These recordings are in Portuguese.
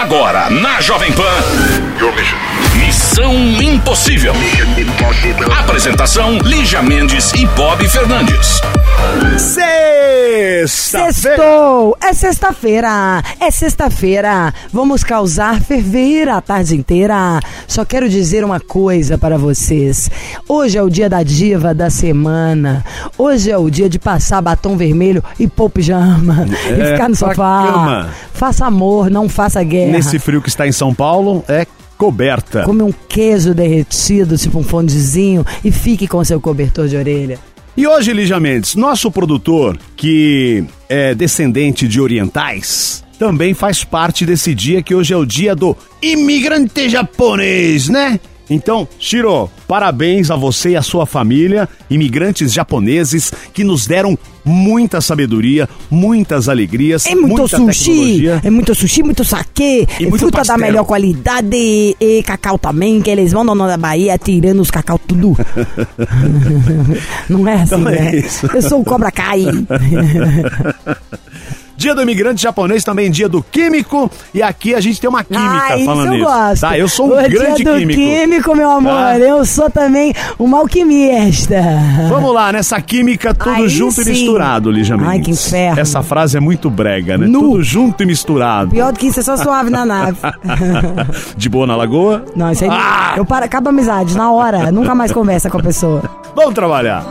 Agora, na Jovem Pan. Missão Impossível. Apresentação: Lígia Mendes e Bob Fernandes. Sexta-feira. Sextou! É sexta-feira! É sexta-feira! Vamos causar ferver a tarde inteira. Só quero dizer uma coisa para vocês. Hoje é o dia da diva da semana. Hoje é o dia de passar batom vermelho e pôr pijama. e É, ficar no sofá. cama. Faça amor, não faça guerra. Nesse frio que está em São Paulo, é coberta. Come um queijo derretido, tipo um fondezinho, e fique com seu cobertor de orelha. E hoje, Lígia Mendes, nosso produtor, que é descendente de orientais, também faz parte desse dia que hoje é o dia do imigrante japonês, né? Então, Shiro, parabéns a você e a sua família, imigrantes japoneses que nos deram muita sabedoria, muitas alegrias, É muito muita sushi, tecnologia. é muito sushi, muito saquê, E é muito fruta pastel. da melhor qualidade e, cacau também, que eles vão na Bahia tirando os cacau tudo. Não é assim, Então né? Eu sou o Cobra Kai. Dia do imigrante japonês, também dia do químico. E aqui a gente tem uma química ah, isso falando eu nisso. gosto. Tá, eu sou um o grande dia do químico. químico, meu amor. Tá? Eu sou também uma alquimista. Vamos lá, nessa química, tudo Aí junto sim. e misturado, Lígia Mendes. Ai, que inferno. Essa frase é muito brega, né? Nu. Tudo junto e misturado. Pior do que isso é só suave na nave. De boa na lagoa? Não, isso aí. Ah! Eu paro, acaba a amizade, na hora. Nunca mais conversa com a pessoa. Vamos trabalhar.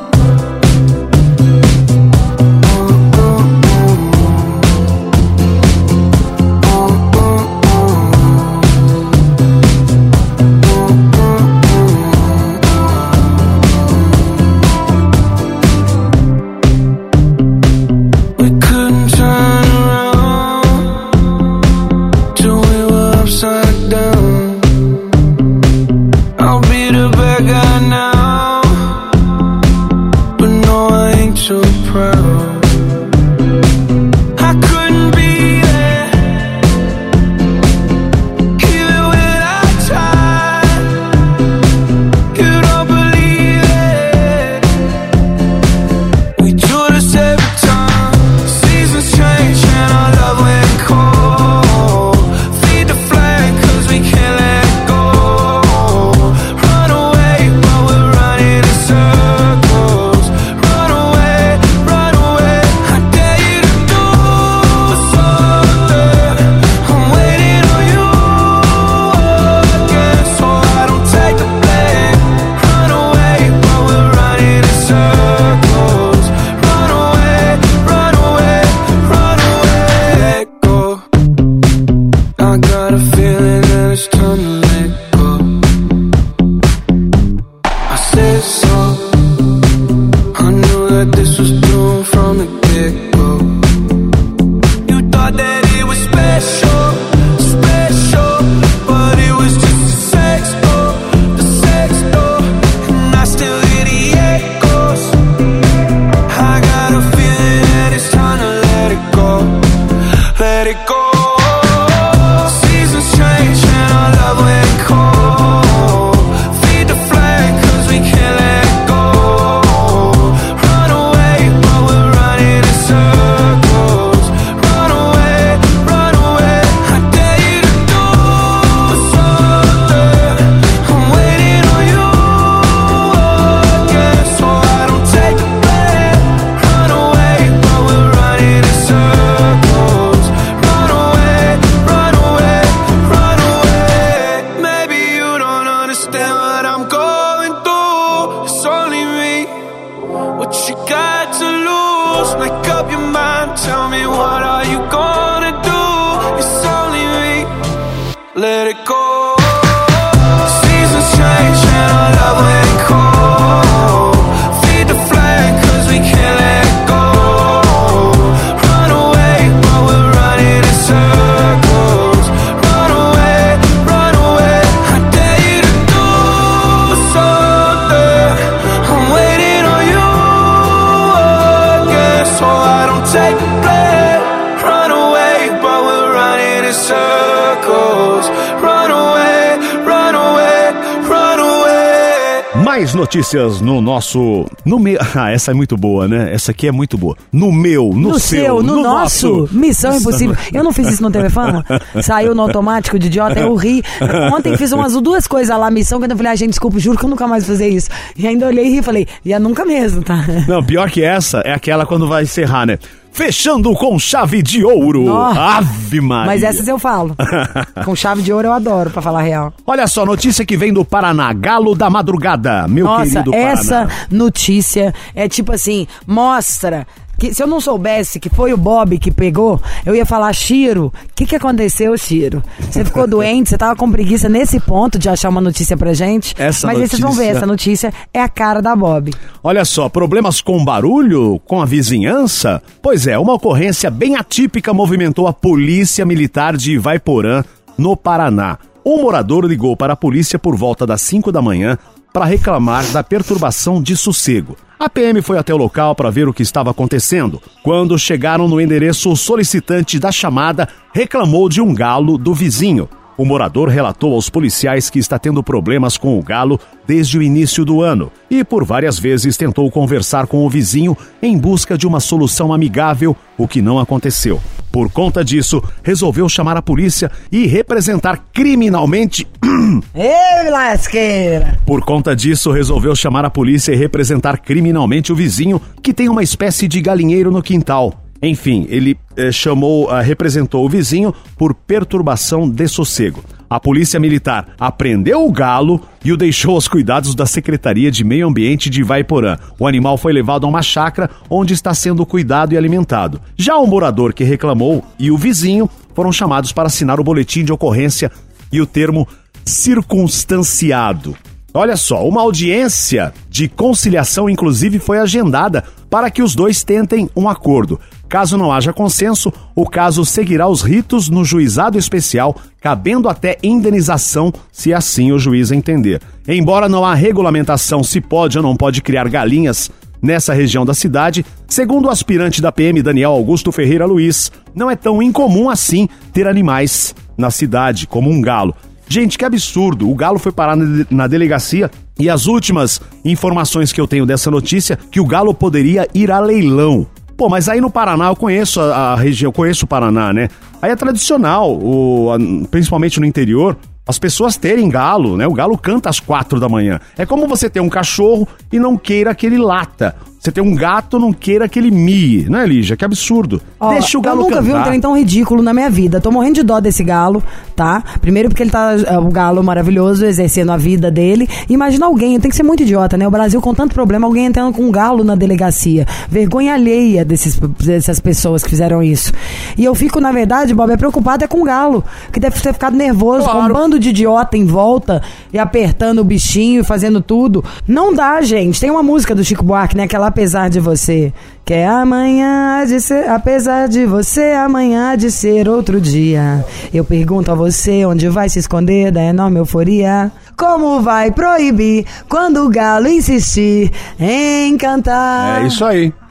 Notícias no nosso. No meu. Ah, essa é muito boa, né? Essa aqui é muito boa. No meu, no, No seu, no, nosso. Missão Impossível. Eu não fiz isso no Fama. Saiu no automático de idiota, eu ri. Ontem fiz umas duas coisas lá, missão, quando eu falei, ah, gente, desculpa, juro que eu nunca mais vou fazer isso. E ainda olhei e ri e falei, e é nunca mesmo, tá? Não, pior que essa é aquela quando vai encerrar, né? Fechando com chave de ouro. Nossa. Ave Maria. Mas essas eu falo. Com chave de ouro eu adoro, pra falar a real. Olha só, notícia que vem do Paraná. Galo da madrugada, meu Nossa, querido essa Paraná. notícia é tipo assim, mostra. Que se eu não soubesse que foi o Bob que pegou, eu ia falar, Chiro, o que, que aconteceu, Chiro? Você ficou doente, você tava com preguiça nesse ponto de achar uma notícia pra gente. Essa Mas aí vocês vão ver, notícia- essa notícia é a cara da Bob. Olha só, problemas com barulho, com a vizinhança? Pois é, uma ocorrência bem atípica movimentou a Polícia Militar de Ivaiporã, no Paraná. Um morador ligou para a polícia por volta das 5 da manhã para reclamar da perturbação de sossego. A PM foi até o local para ver o que estava acontecendo. Quando chegaram no endereço, o solicitante da chamada reclamou de um galo do vizinho. O morador relatou aos policiais que está tendo problemas com o galo desde o início do ano e por várias vezes tentou conversar com o vizinho em busca de uma solução amigável, o que não aconteceu. Por conta disso, resolveu chamar a polícia e representar criminalmente. Ei, lasqueira! Por conta disso, resolveu chamar a polícia e representar criminalmente o vizinho que tem uma espécie de galinheiro no quintal. Enfim, ele eh, chamou, ah, representou o vizinho por perturbação de sossego. A polícia militar apreendeu o galo e o deixou aos cuidados da Secretaria de Meio Ambiente de Ivaiporã. O animal foi levado a uma chácara onde está sendo cuidado e alimentado. Já o morador que reclamou e o vizinho foram chamados para assinar o boletim de ocorrência e o termo circunstanciado. Olha só, uma audiência de conciliação, inclusive, foi agendada para que os dois tentem um acordo. Caso não haja consenso, o caso seguirá os ritos no juizado especial, cabendo até indenização, se assim o juiz entender. Embora não há regulamentação se pode ou não pode criar galinhas nessa região da cidade, segundo o aspirante da PM Daniel Augusto Ferreira Luiz, não é tão incomum assim ter animais na cidade, como um galo. Gente, que absurdo! O Galo foi parar na- delegacia e as últimas informações que eu tenho dessa notícia que o Galo poderia ir a leilão. Pô, mas aí no Paraná eu conheço a, a região, eu conheço o Paraná, né? Aí é tradicional, o, a- principalmente no interior, as pessoas terem galo, né? O galo canta às quatro da manhã. É como você ter um cachorro e não queira que ele lata. Você tem um gato, não queira que ele mie, né, Lígia? Que absurdo. Ó, Deixa o galo eu nunca vi um cantar. trem tão ridículo na minha vida. Tô morrendo de dó desse galo, tá? Primeiro porque ele tá, é, o galo maravilhoso, exercendo a vida dele. Imagina alguém, tem que ser muito idiota, né? O Brasil com tanto problema, alguém entrando com um galo na delegacia. Vergonha alheia desses, dessas pessoas que fizeram isso. E eu fico, na verdade, Bob, é preocupado é com o galo, que deve ter ficado nervoso, com um Claro. bando de idiota em volta e apertando o bichinho e fazendo tudo. Não dá, gente. Tem uma música do Chico Buarque, né? Aquela Apesar de Você. Que é amanhã de ser, apesar de você, amanhã de ser outro dia. Eu pergunto a você onde vai se esconder da enorme euforia. Como vai proibir quando o galo insistir em cantar? É isso aí.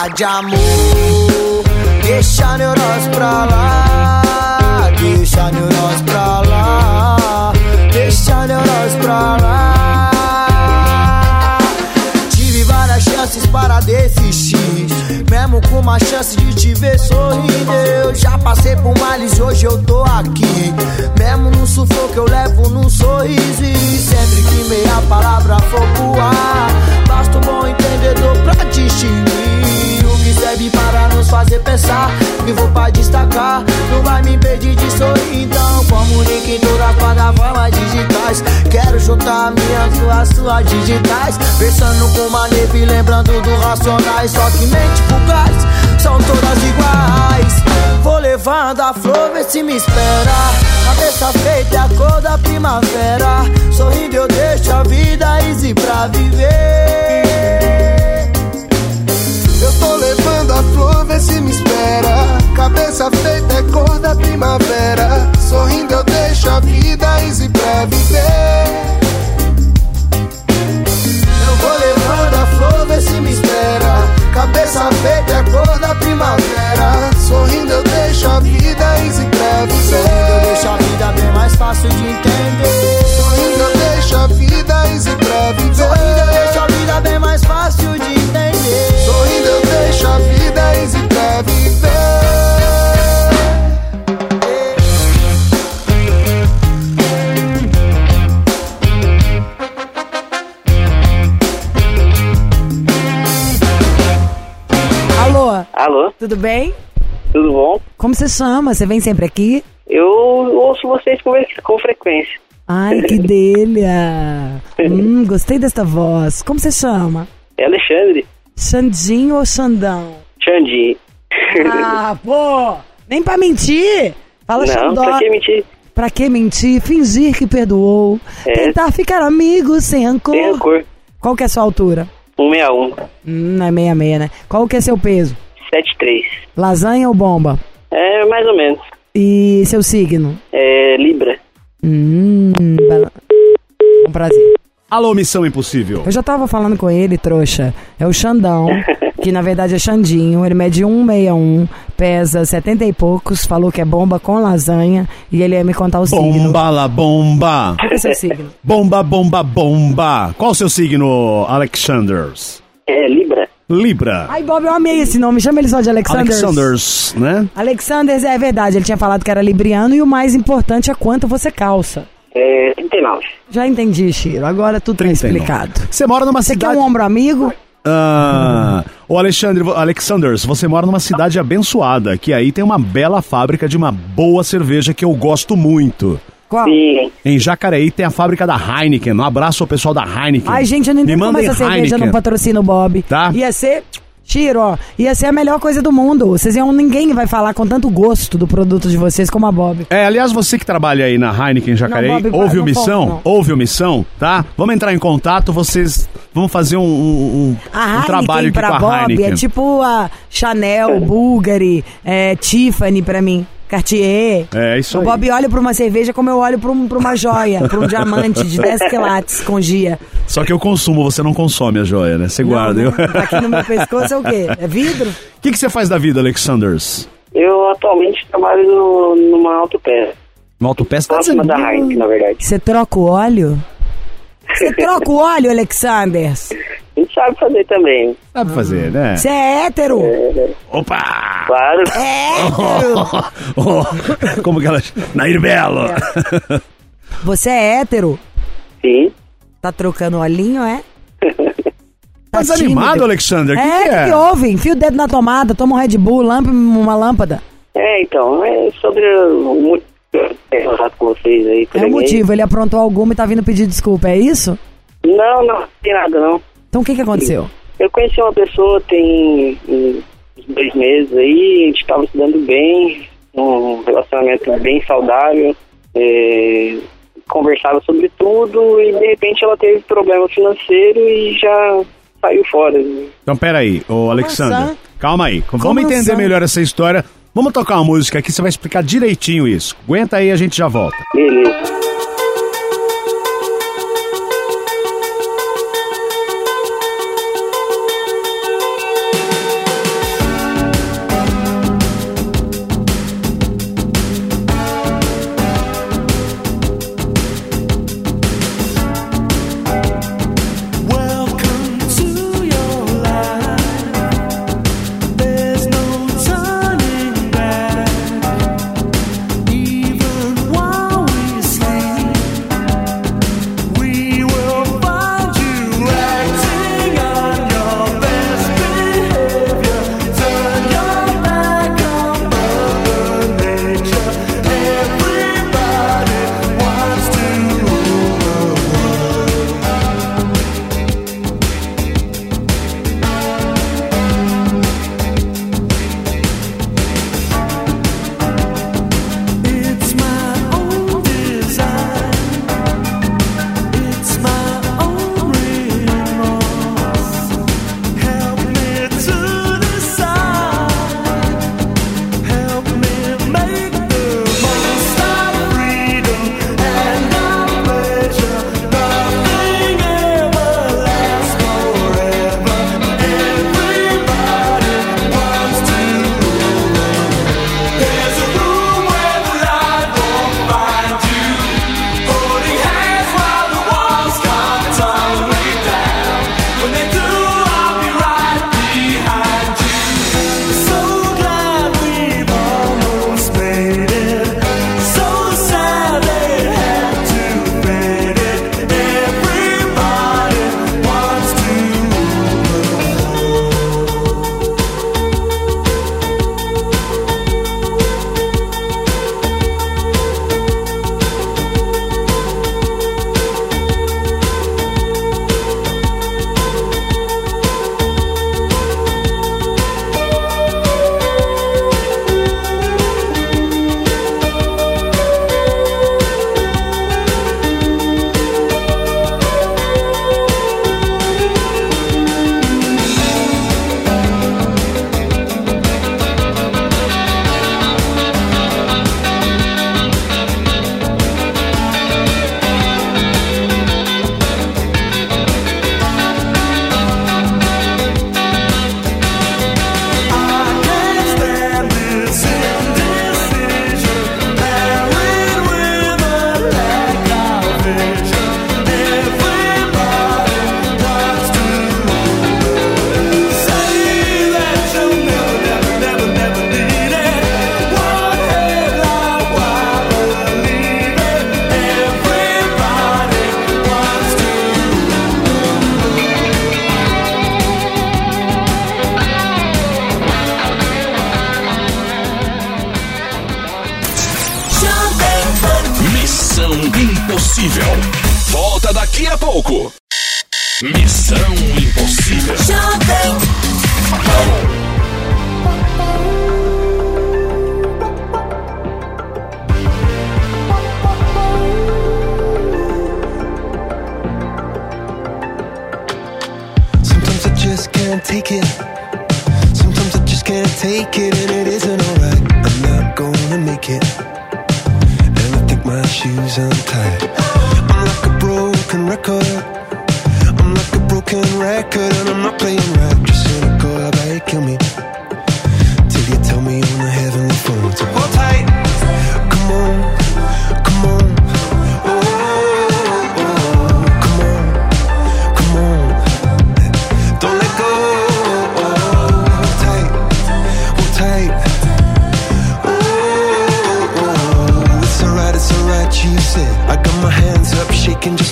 falar de amor. Deixa a neurose pra lá. Deixa a neurose pra lá. Deixa a neurose pra lá. Tive várias chances para desistir. Mesmo com uma chance de te ver sorrindo. Eu já passei por males hoje eu tô aqui. Mesmo no sufoco eu levo num sorriso. E sempre que meia palavra for pro ar, basta um bom entendedor pra distinguir. O que serve para nos fazer pensar. Vou pra destacar, não vai me impedir de sorrir. Então, comunique em todas as plataformas digitais. Quero juntar minhas duas suas digitais. Pensando com uma neve, lembrando do racionais. Só que mente fugaz, são todas iguais. Vou levando a flor, vê se me espera. Cabeça feita é a cor da primavera. Sorrindo eu deixo a vida easy pra viver. Flor, vê se me espera. Cabeça feita é cor da primavera. Sorrindo eu deixo a vida easy pra viver. Eu vou levando a flor, vê se me espera. Cabeça feita é cor da primavera. Sorrindo eu deixo a vida easy pra Sorrindo eu deixo a viver. vida bem mais fácil de entender. Sorrindo eu deixo a vida easy pra tudo bem? tudo bom? Como você chama? Você vem sempre aqui? Eu ouço vocês com, com frequência. Ai, que delha! hum, gostei desta voz. Como você chama? É Alexandre, Xandinho ou Xandão? Xandi. Ah, pô! Nem pra mentir! Fala Não, Xandó. pra que mentir? Pra que mentir? Fingir que perdoou. É. Tentar ficar amigo sem rancor. Tem rancor. Qual que é a sua altura? 161, Hum, não é meia meia, né? Qual que é seu peso? 73. Lasanha ou bomba? É mais ou menos. E seu signo? É Libra. Hum, um prazer. Alô, Missão Impossível. Eu já tava falando com ele, trouxa. É o Xandão. que na verdade é Xandinho. Ele mede 161, pesa 70 e poucos, falou que é bomba com lasanha e ele ia me contar o signo. Bomba la bomba. Qual é o seu signo? Bomba, bomba, bomba. Qual o seu signo, Alexanders? É Libra. Libra. Ai, Bob, eu amei esse nome. Chama ele só de Alexanders. Alexanders, né? Alexanders é verdade, ele tinha falado que era libriano e o mais importante é quanto você calça. É 39. Já entendi, Chiro. Agora tudo tá 39. explicado. Você mora numa Você quer cidade... um ombro amigo? Ah, ô Alexandre, Alexanders, você mora numa cidade abençoada, que aí tem uma bela fábrica de uma boa cerveja que eu gosto muito. Qual? Sim. Em Jacareí tem a fábrica da Heineken. Um abraço ao pessoal da Heineken. Ai, gente, eu não Me entendo como essa cerveja Heineken. não patrocina o Bob. Tá. Ia ser. Tiro, ó. Ia ser a melhor coisa do mundo. Vocês iam, ninguém vai falar com tanto gosto do produto de vocês como a Bob. É, aliás, você que trabalha aí na Heineken Jacareí, Não, Bob, houve não omissão? conta, não. Houve omissão, tá? Vamos entrar em contato, vocês vão fazer um, um, um- A um trabalho aqui pra com a Bob Heineken. é tipo a Chanel, Bulgari, é, Tiffany pra mim. Cartier. É, isso O aí. Bob olha pra uma cerveja como eu olho pra, um- pra uma joia, pra um diamante de 10 quilates com gia. Só que eu consumo, você não consome a joia, né? Você guarda. Não, eu- não, Aqui no meu pescoço é o quê? É vidro? O que, que você faz da vida, Alexanders? Eu atualmente trabalho no, numa autopeça. No autopeça tá Próxima da Heineken, na verdade. Você troca o óleo? Você troca o óleo, Alexanders? Sabe fazer também. Sabe fazer, né? Você é hétero? Opa! Claro. É hétero? Oh, como que ela... Nair Belo! Você é hétero? Sim. Tá trocando olhinho, é? Tá desanimado, tímido? Alexander? O que, é, que o é? que, que houve? Enfia o dedo na tomada, toma um Red Bull, lampa uma lâmpada. É, então, é sobre o muito contato com vocês aí. É o motivo, ele aprontou alguma e tá vindo pedir desculpa, é isso? Não, não, não tem nada não. Então o que que aconteceu? Eu conheci uma pessoa tem uns dois meses aí, a gente tava se dando bem, um relacionamento bem saudável, é, conversava sobre tudo e de repente ela teve problema financeiro e já saiu fora. Então, peraí, ô Alexander. assim? Calma aí. Vamos Como entender assim? melhor essa história. Vamos tocar uma música aqui, você vai explicar direitinho isso. Aguenta aí, a gente já volta. Beleza.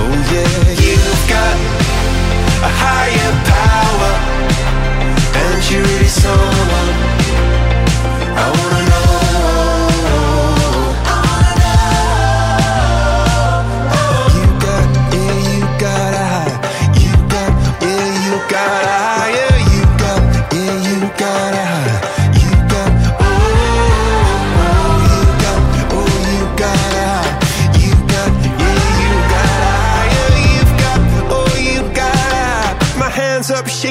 Oh yeah, you've got a higher power, and you're really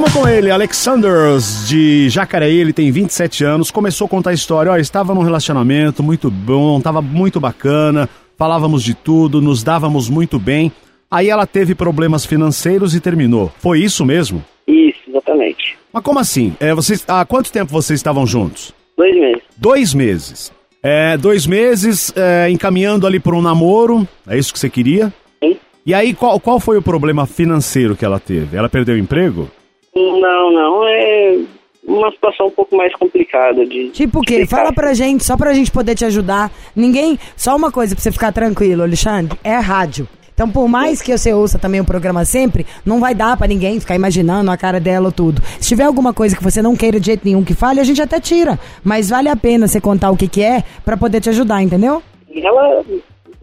Estamos com ele, Alexanders, de Jacareí, ele tem 27 anos, começou a contar a história, ó, estava num relacionamento muito bom, tava muito bacana, falávamos de tudo, nos dávamos muito bem, aí ela teve problemas financeiros e terminou. Foi isso mesmo? Isso, exatamente. Mas como assim? É, vocês, há quanto tempo vocês estavam juntos? Dois meses. Dois meses. É, dois meses é, encaminhando ali por um namoro, é isso que você queria? Sim. E aí, qual, qual foi o problema financeiro que ela teve? Ela perdeu o emprego? Não, não, é uma situação um pouco mais complicada de. Tipo o quê? explicar. Fala pra gente, só pra gente poder te ajudar. Ninguém. Só uma coisa pra você ficar tranquilo, Alexandre: é rádio. Então, por mais que você ouça também o programa sempre, não vai dar pra ninguém ficar imaginando a cara dela ou tudo. Se tiver alguma coisa que você não queira de jeito nenhum que fale, a gente até tira. Mas vale a pena você contar o que, que é pra poder te ajudar, entendeu? Ela,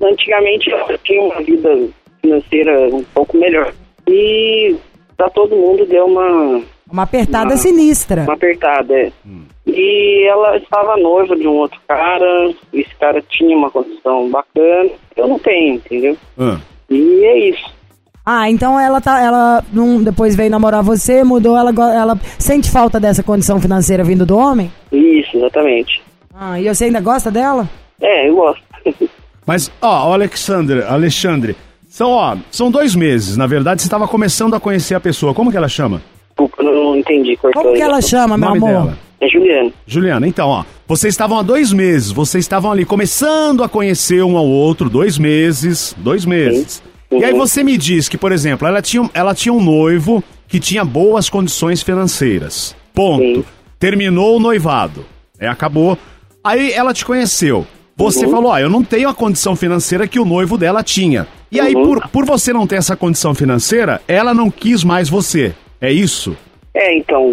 antigamente, ela tinha uma vida financeira um pouco melhor. E pra todo mundo deu uma, Uma apertada Não. sinistra. uma apertada, é. E ela estava noiva de um outro cara, esse cara tinha uma condição bacana. Eu não tenho, entendeu? Ah. E é isso. Ah, então ela tá. Ela não, depois veio namorar você, mudou, ela, ela sente falta dessa condição financeira vindo do homem? Isso, exatamente. Ah, e você ainda gosta dela? É, eu gosto. Mas, ó, o Alexandre, Alexandre, são, ó, são dois meses. Na verdade, você estava começando a conhecer a pessoa. Como que ela chama? Desculpa, não, entendi, cortou Como que ela chama, meu Nome amor? dela. É Juliana. Juliana, então, ó, vocês estavam há dois meses, vocês estavam ali começando a conhecer um ao outro, dois meses, dois meses. Uhum. E aí você me diz que, por exemplo, ela tinha, ela tinha um noivo que tinha boas condições financeiras. Ponto. Sim. Terminou o noivado. É, acabou. Aí ela te conheceu. Você Uhum. falou, ó, eu não tenho a condição financeira que o noivo dela tinha. E aí, Uhum. por, por você não ter essa condição financeira, ela não quis mais você. É isso? É, então,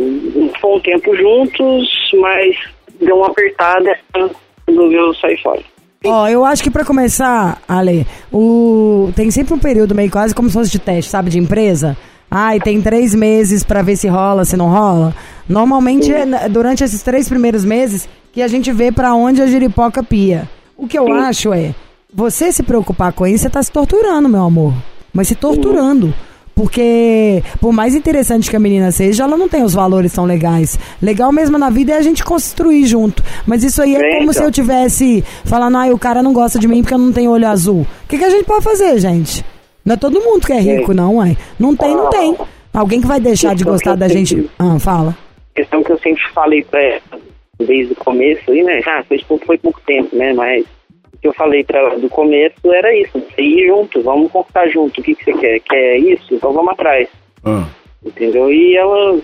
foi um tempo juntos, mas deu uma apertada e resolveu sair fora. Ó, eu acho que pra começar, Ale, o... tem sempre um período meio quase como se fosse de teste, sabe, de empresa. Ai, tem três meses pra ver se rola, se não rola. Normalmente é durante esses três primeiros meses que a gente vê pra onde a giripoca pia. O que eu acho é, você se preocupar com isso, você tá se torturando, meu amor. Mas se torturando. Porque, por mais interessante que a menina seja, ela não tem os valores tão legais. Legal mesmo na vida é a gente construir junto. Mas isso aí é como se então. eu tivesse falando, ai, o cara não gosta de mim porque eu não tenho olho azul. O que, que a gente pode fazer, gente? Não é todo mundo que é rico, não, ué. Não tem, não tem. Alguém que vai deixar de gostar da gente. Ah, fala. questão que eu sempre falei pra ela desde o começo aí, né? Ah, foi, pouco- foi pouco tempo, né? Mas que eu falei pra ela do começo era isso, ir junto, vamos conquistar junto. O que, que você quer? Quer isso? Então vamos atrás. Ah. Entendeu? E ela.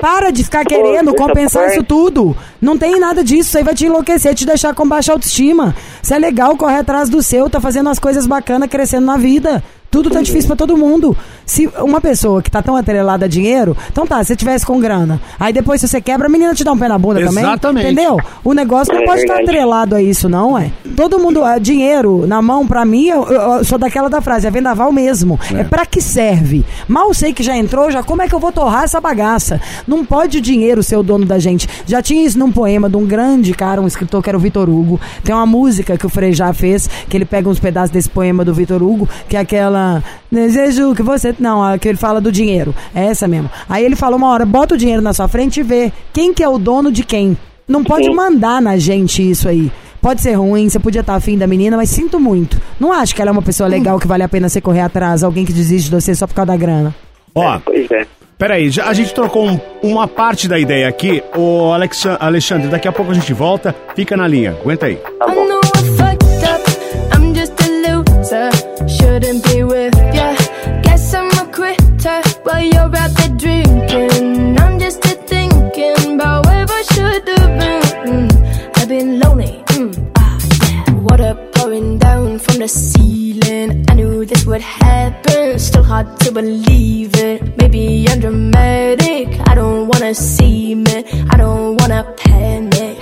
Para de ficar querendo compensar isso tudo. Não tem nada disso. Isso aí vai te enlouquecer, te deixar com baixa autoestima. Se é legal, correr atrás do seu, tá fazendo as coisas bacanas, crescendo na vida. Tudo tá difícil pra todo mundo. Se uma pessoa que tá tão atrelada a dinheiro, então tá, se você tivesse com grana, aí depois se você quebra, a menina te dá um pé na bunda também. Exatamente. Entendeu? O negócio não É pode estar verdade. atrelado a isso, não, é. Todo mundo, ah, dinheiro na mão, pra mim, eu, eu- eu sou daquela da frase, é vendaval mesmo. É, pra que serve? Mal sei que já entrou, já como é que eu vou torrar essa bagaça? Não pode o dinheiro ser o dono da gente. Já tinha isso num poema de um grande cara, um escritor que era o Vitor Hugo. Tem uma música que o Frejá fez, que ele pega uns pedaços desse poema do Vitor Hugo, que é aquela. Desejo que você. Não, a que ele fala do dinheiro. É essa mesmo. Aí ele falou uma hora: bota o dinheiro na sua frente e vê quem que é o dono de quem. Não pode Sim. mandar na gente isso aí. Pode ser ruim, você podia estar afim da menina, mas sinto muito. Não acho que ela é uma pessoa legal que vale a pena você correr atrás, alguém que desiste de você só por causa da grana. Ó, Pois é. Peraí, já, a gente trocou um- uma parte da ideia aqui. Ô, Alexa- Alexandre, daqui a pouco a gente volta. Fica na linha, aguenta aí. Tá bom. The ceiling. I knew this would happen. Still hard to believe it. Maybe I'm dramatic. I don't wanna see me. I don't wanna panic.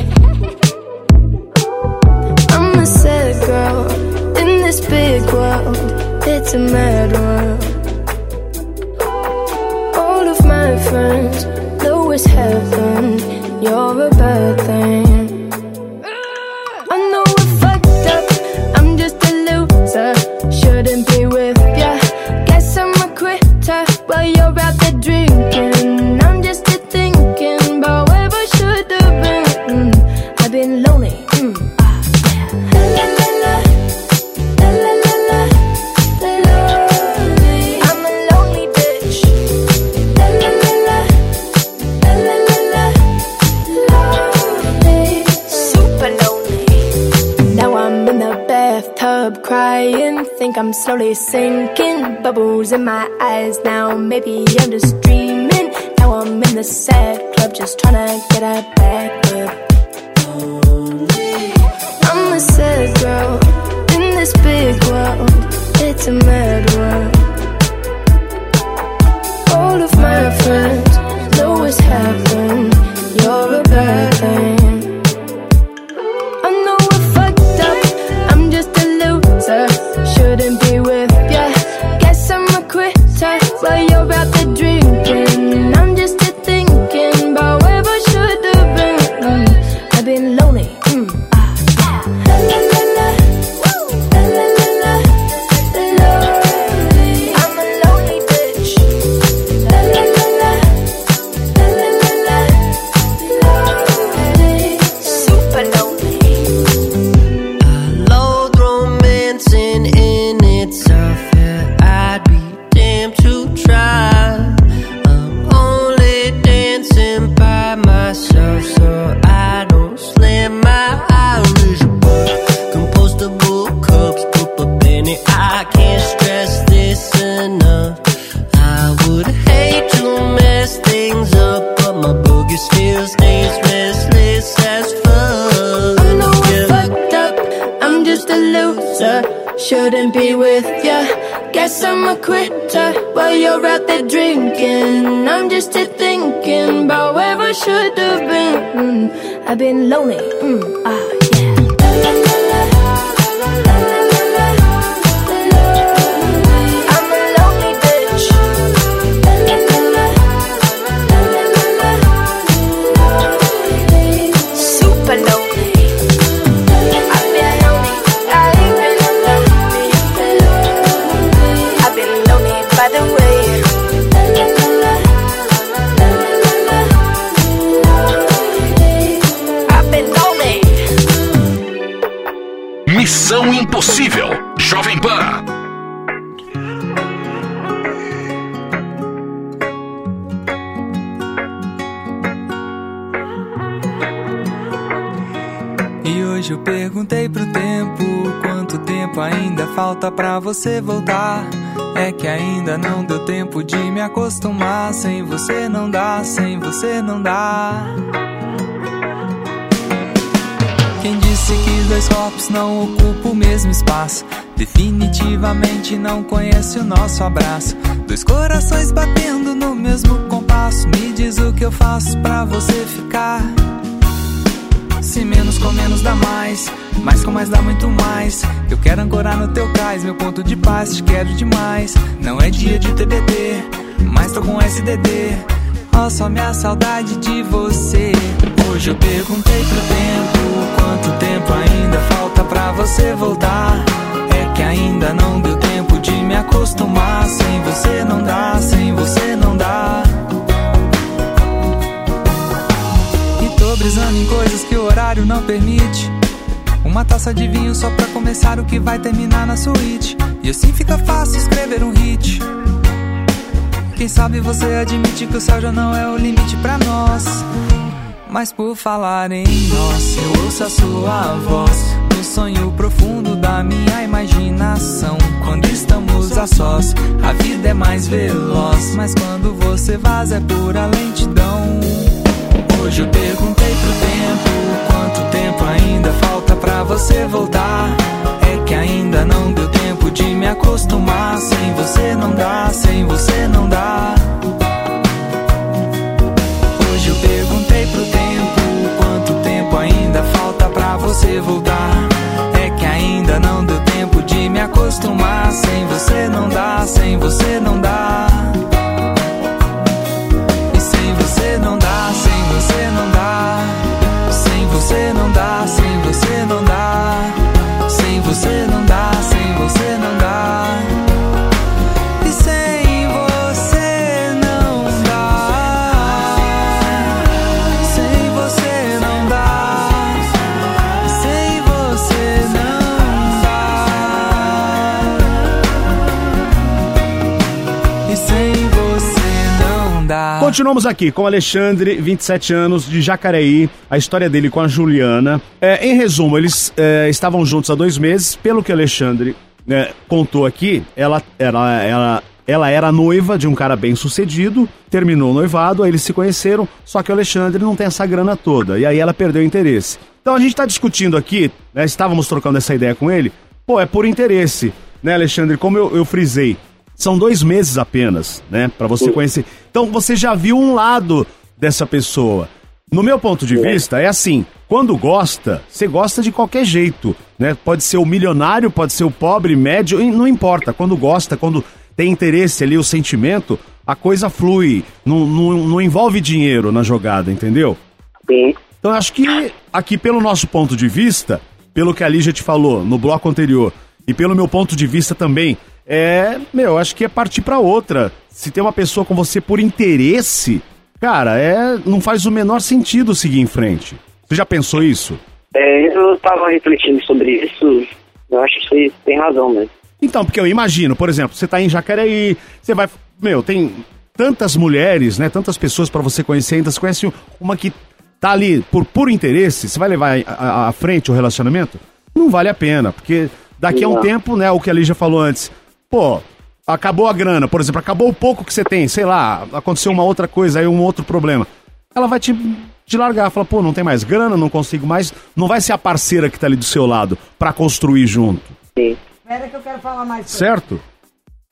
I'm a sad girl in this big world. It's a mad world. All of my friends know it's heaven. You're a bad thing. Bathtub crying. Think I'm slowly sinking. Bubbles in my eyes now. Maybe I'm just dreaming. Now I'm in the sad club just trying to get a back up. I'm a sad girl in this big world. It's a mad world. All of my friends know it's happened. You're a bad thing. Be with ya. Guess I'm a quitter while you're out there drinking. I'm just here thinking about where I should have been. Mm, I've been lonely. Mm, ah, você voltar. É que ainda não deu tempo de me acostumar. Sem você não dá, sem você não dá. Quem disse que dois corpos não ocupam o mesmo espaço? Definitivamente não conhece o nosso abraço. Dois corações batendo no mesmo compasso. Me diz o que eu faço pra você ficar. Se menos com menos dá mais, mais com mais dá muito mais. Eu quero ancorar no teu cais, meu ponto de paz, te quero demais. Não é dia de TBT, mas tô com SDD. Ó, só minha saudade de você. Hoje eu perguntei pro tempo quanto tempo ainda falta pra você voltar. É que ainda não deu tempo de me acostumar. Sem você não dá, sem você não dá. Brisando em coisas que o horário não permite. Uma taça de vinho só pra começar o que vai terminar na suíte. E assim fica fácil escrever um hit. Quem sabe você admite que o céu já não é o limite pra nós. Mas por falar em nós, eu ouço a sua voz no sonho profundo da minha imaginação. Quando estamos a sós, a vida é mais veloz. Mas quando você vaza, é pura lentidão. Hoje eu perguntei pro tempo quanto tempo ainda falta pra você voltar. É que ainda não deu tempo de me acostumar. Sem você não dá, sem você não dá. Hoje eu perguntei pro tempo quanto tempo ainda falta pra você voltar. É que ainda não deu tempo de me acostumar. Sem você não dá, sem você não dá. Continuamos aqui com Alexandre, 27 anos, de Jacareí, a história dele com a Juliana. É, em resumo, eles é, estavam juntos há dois meses, pelo que Alexandre né, contou aqui, ela, ela, ela, era noiva de um cara bem sucedido, terminou o noivado, aí eles se conheceram, só que o Alexandre não tem essa grana toda, e aí ela perdeu o interesse. Então a gente tá discutindo aqui, né, estávamos trocando essa ideia com ele, pô, é por interesse, né, Alexandre? Como eu, eu frisei, são dois meses apenas, né, Pra você conhecer. Então você já viu um lado dessa pessoa. No meu ponto de vista, é assim: quando gosta, você gosta de qualquer jeito, né? Pode ser o milionário, pode ser o pobre, médio, não importa. Quando gosta, quando tem interesse ali, o sentimento, a coisa flui. Não, não, não envolve dinheiro na jogada, entendeu? Sim. Então eu acho que aqui, pelo nosso ponto de vista, pelo que a Lígia te falou no bloco anterior, e pelo meu ponto de vista também, é, meu, acho que é partir pra outra. Se tem uma pessoa com você por interesse, cara, é, não faz o menor sentido seguir em frente. Você já pensou isso? É, eu tava refletindo sobre isso, eu acho que você tem razão mesmo. Então, porque eu imagino, por exemplo, você tá em Jacareí, você vai, meu, tem tantas mulheres, né, tantas pessoas pra você conhecer, ainda você conhece uma que tá ali por puro interesse, você vai levar à- frente o relacionamento? Não vale a pena, porque daqui a um Não. tempo, né, o que a Lígia falou antes, pô, acabou a grana, por exemplo, acabou o pouco que você tem, sei lá, aconteceu uma outra coisa, aí um outro problema. Ela vai te, te largar, fala, pô, não tem mais grana, não consigo mais, não vai ser a parceira que tá ali do seu lado pra construir junto. Sim. Espera que eu quero falar mais. Certo?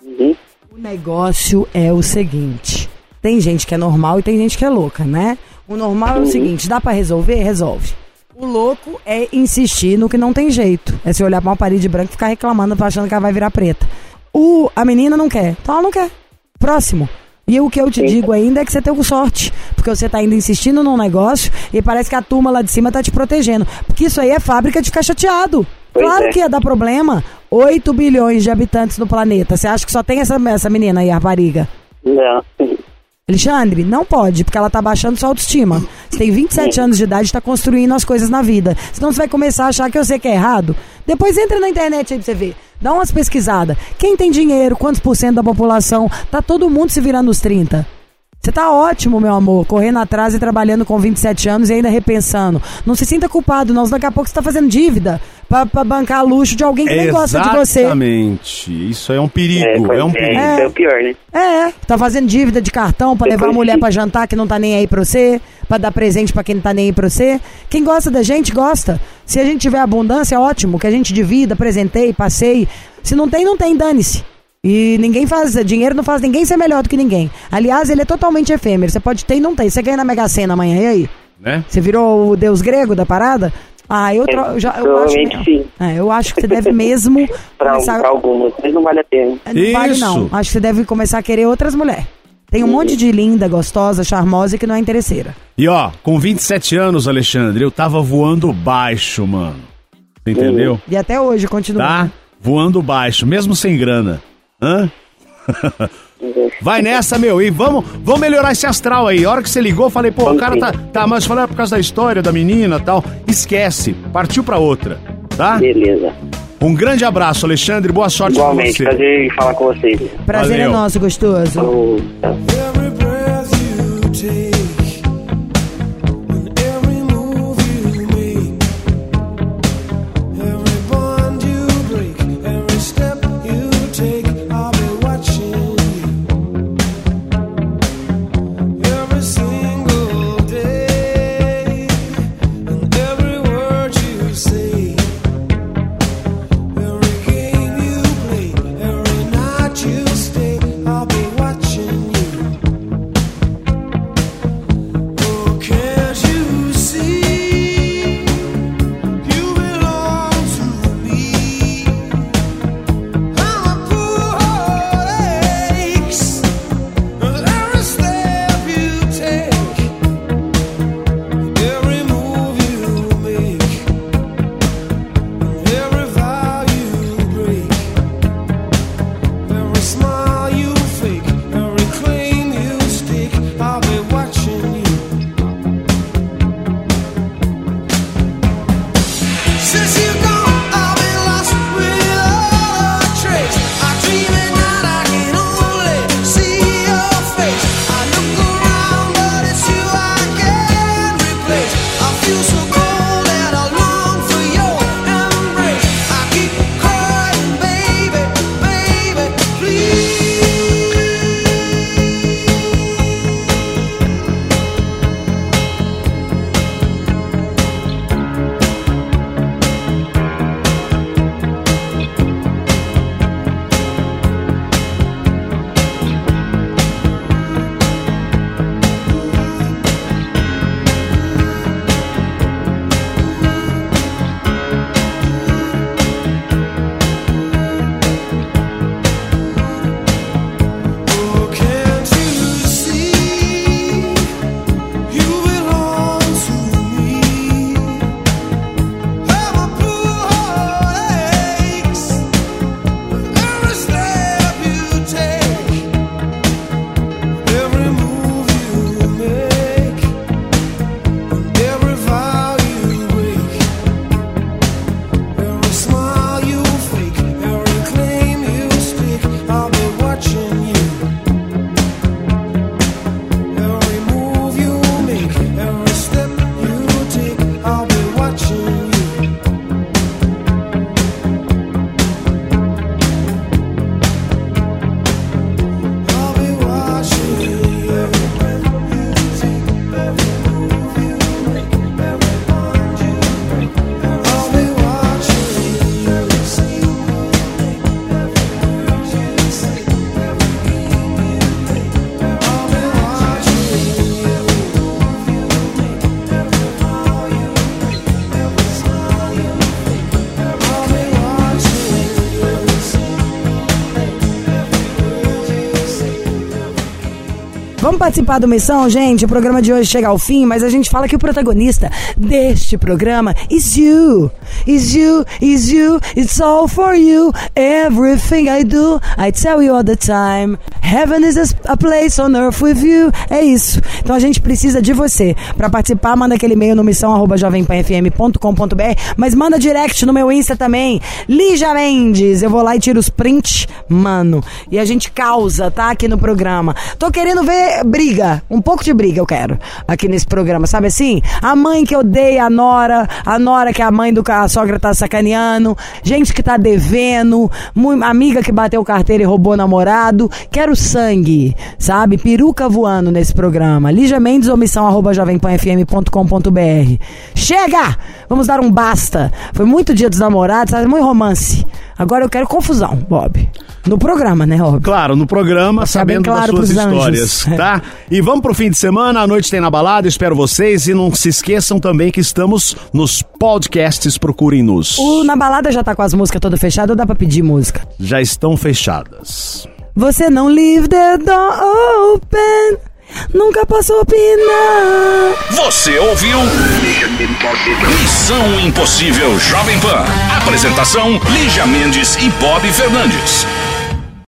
Uhum. O negócio é o seguinte: tem gente que é normal e tem gente que é louca, né? O normal é o seguinte: dá pra resolver? Resolve. O louco é insistir no que não tem jeito. É se olhar pra uma parede branca e ficar reclamando, achando que ela vai virar preta. O, a menina não quer, então ela não quer. Próximo. E o que eu te digo ainda é que você tem sorte. Porque você tá ainda insistindo num negócio e parece que a turma lá de cima tá te protegendo. Porque isso aí é fábrica de ficar chateado. Pois claro é. que ia dar problema. 8 bilhões de habitantes no planeta. Você acha que só tem essa, essa menina aí, a rapariga? Não. Alexandre, não pode, porque ela tá baixando sua autoestima. Você tem 27 anos de idade e tá construindo as coisas na vida. Senão você vai começar a achar que eu sei que é errado. Depois entra na internet aí pra você ver. Dá umas pesquisadas. Quem tem dinheiro, quantos por cento da população? Tá todo mundo se virando nos 30. Você tá ótimo, meu amor, correndo atrás e trabalhando com 27 anos e ainda repensando. Não se sinta culpado, não. Daqui a pouco você tá fazendo dívida pra, pra bancar luxo de alguém que nem gosta de você. Exatamente. Isso é um perigo. É, É, um é, perigo. isso é o pior, né? É, tá fazendo dívida de cartão pra levar a mulher pra jantar que não tá nem aí pra você, pra dar presente pra quem não tá nem aí pra você. Quem gosta da gente, gosta. Se a gente tiver abundância, é ótimo, que a gente divida, presentei, passei. Se não tem, não tem, dane-se. E ninguém faz, dinheiro não faz ninguém ser melhor do que ninguém. Aliás, ele é totalmente efêmero. Você pode ter e não tem. Você ganha na Mega Sena amanhã, e aí? Né? Você virou o deus grego da parada? Ah, eu, tro- eu já, eu acho Provavelmente sim. É, eu acho que você deve mesmo Pra, começar... pra algumas, mas não vale a pena. Não vale Isso. não. Acho que você deve começar a querer outras mulheres. Tem um monte de linda, gostosa, charmosa que não é interesseira. E ó, com 27 anos, Alexandre, eu tava voando baixo, mano. Você entendeu? E até hoje continua. Tá? Voando baixo, mesmo sem grana. Hã? Vai nessa, meu, e vamos, vamos melhorar esse astral aí. A hora que você ligou, eu falei, pô, o cara tá, tá, mas falando por causa da história da menina e tal. Esquece, partiu pra outra, tá? Beleza. Um grande abraço, Alexandre, boa sorte pra Igualmente, você. prazer em falar com vocês. Prazer é Valeu. nosso, gostoso. Falou. Participar do Missão, gente? O programa de hoje chega ao fim, mas a gente fala que o protagonista deste programa is you. Is you, is you, it's all for you. Everything I do, I tell you all the time. Heaven is a, place on earth with you. É isso. Então a gente precisa de você. Pra participar, manda aquele e-mail no missão.jovempanfm.com.br, mas manda direct no meu Insta também. Lígia Mendes. Eu vou lá e tiro os prints, mano. E a gente causa, tá? Aqui no programa. Tô querendo ver briga. Um pouco de briga eu quero aqui nesse programa, sabe assim? A mãe que odeia a nora, a nora que a mãe do ca- a sogra tá sacaneando, gente que tá devendo, amiga que bateu carteira e roubou namorado. Quero sangue, sabe? Peruca voando nesse programa. Lígia Mendes, omissão arroba jovempanfm.com.br. Chega! Vamos dar um basta. Foi muito dia dos namorados, sabe? Muito romance. Agora eu quero confusão, Bob. No programa, né, Bob? Claro, no programa, bem sabendo claro das suas anjos. histórias, tá? E vamos pro fim de semana, a noite tem na balada, espero vocês e não se esqueçam também que estamos nos podcasts, procurem-nos. O Na Balada já tá com as músicas todas fechadas ou dá pra pedir música? Já estão fechadas. Você não leave the door open. Nunca posso opinar. Você ouviu? Missão Impossível Jovem Pan. Apresentação: Lígia Mendes e Bob Fernandes.